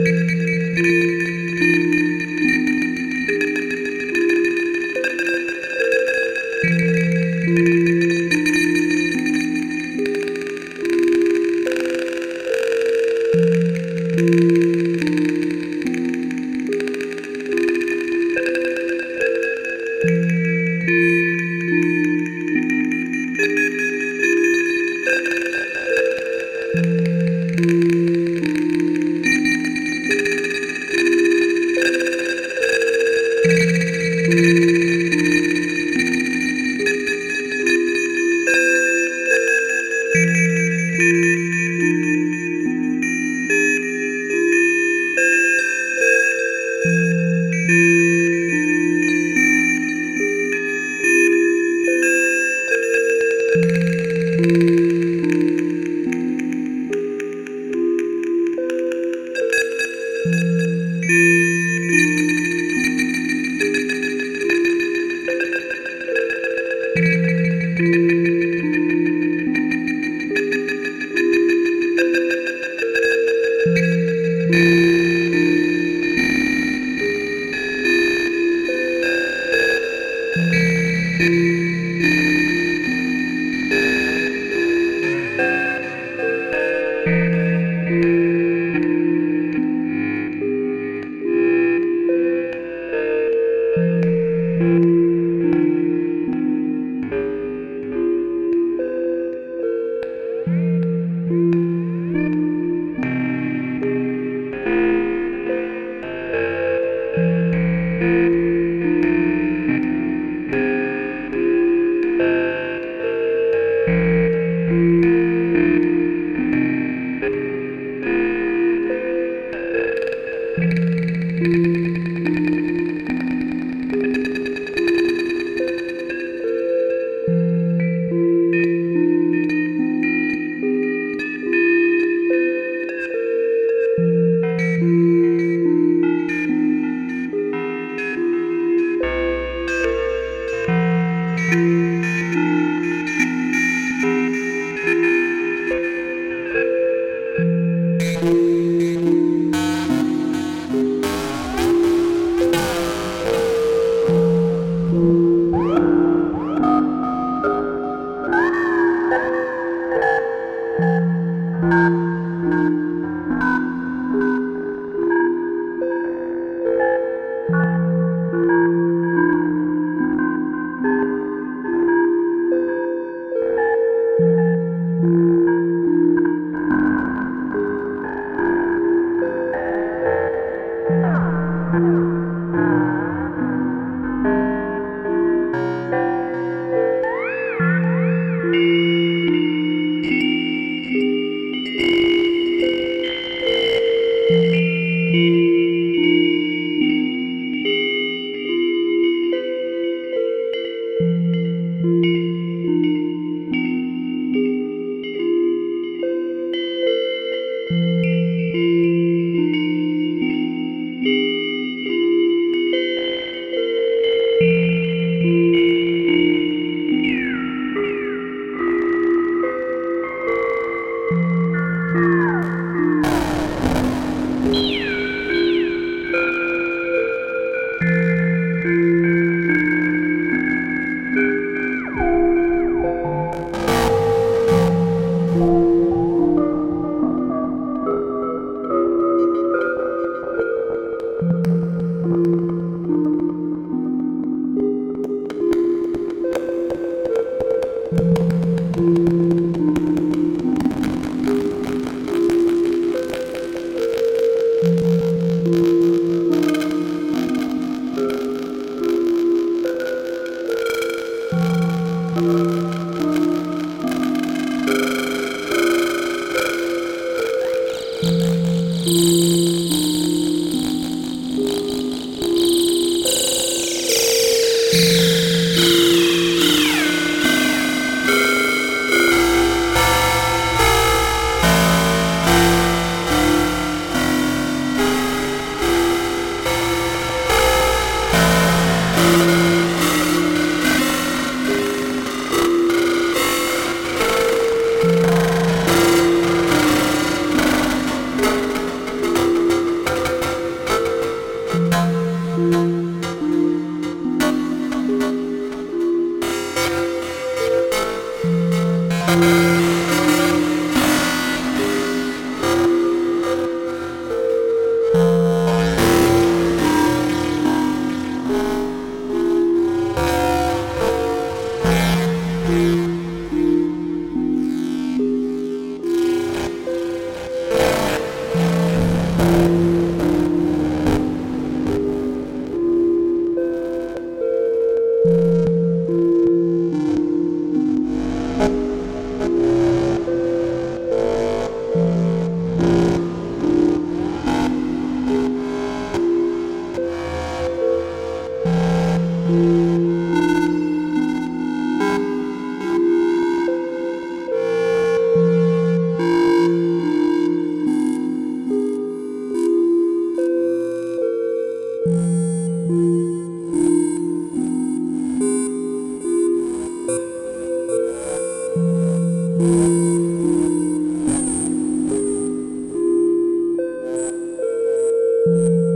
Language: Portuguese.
Música Música you. Música